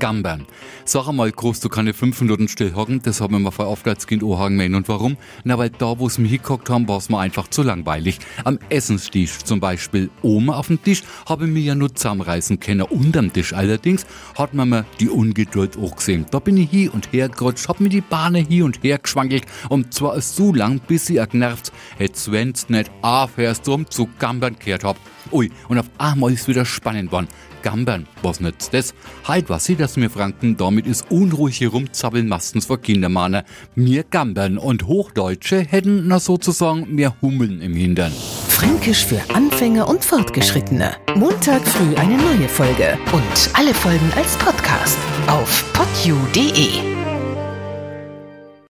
Gambern. Sag einmal, groß, du keine fünf Minuten still hocken, das haben wir mal vor Aufwärtskind anhagen müssen. Und warum? Na, weil da, wo es mir hingehockt haben, war es mir einfach zu langweilig. Am Essenstisch zum Beispiel. Oben auf dem Tisch habe ich mir ja nur zusammenreißen können. Unterm Tisch allerdings hat man mir die Ungeduld auch gesehen. Da bin ich hier und her gerutscht, hab mir die Bahne hier und her geschwankelt. Und zwar so lang, bis sie genervt, hätt's wenn's nicht aufhörst, drum zu gambern kehrt hab. Ui, und auf einmal ist wieder spannend worden. Gambern, was nützt das? Halt was sie, dass mir Franken damit ist unruhig herumzappeln meistens vor Kindermahner. Mir Gambern und Hochdeutsche hätten na sozusagen mehr Hummeln im Hintern. Fränkisch für Anfänger und Fortgeschrittene. Montag früh eine neue Folge und alle Folgen als Podcast auf podu.de.